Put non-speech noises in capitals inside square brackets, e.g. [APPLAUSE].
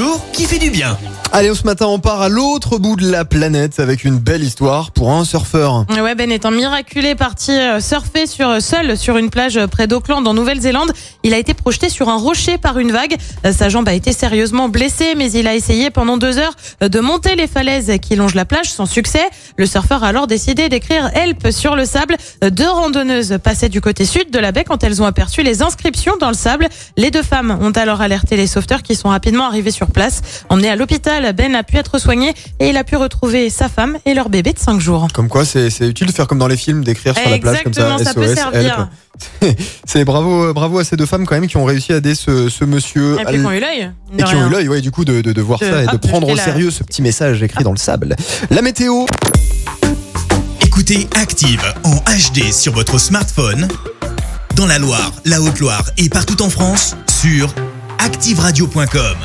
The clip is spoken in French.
Jour qui fait du bien. Allez, ce matin, on part à l'autre bout de la planète avec une belle histoire pour un surfeur. Ouais, Ben étant miraculé parti euh, surfer sur, seul sur une plage près d'Auckland en Nouvelle-Zélande. Il a été projeté sur un rocher par une vague. Euh, Sa jambe a été sérieusement blessée, mais il a essayé pendant deux heures euh, de monter les falaises qui longent la plage sans succès. Le surfeur a alors décidé d'écrire Help sur le sable. Deux randonneuses passaient du côté sud de la baie quand elles ont aperçu les inscriptions dans le sable. Les deux femmes ont alors alerté les sauveteurs qui sont rapidement arrivés sur place. Emmené à l'hôpital, Ben a pu être soigné et il a pu retrouver sa femme et leur bébé de 5 jours. Comme quoi, c'est utile de faire comme dans les films, d'écrire sur la plage comme ça. Exactement, ça peut servir. [LAUGHS] C'est bravo, bravo à ces deux femmes quand même qui ont réussi à aider ce, ce monsieur. Et puis qui ont eu l'œil. Et qui ont eu l'œil, ouais, du coup, de, de, de voir De- ça et de hop, de prendre au la- sérieux ce petit message écrit dans le sable. La météo, Écoutez Active en HD sur votre smartphone, dans la Loire, la Haute-Loire et partout en France, sur activeradio.com.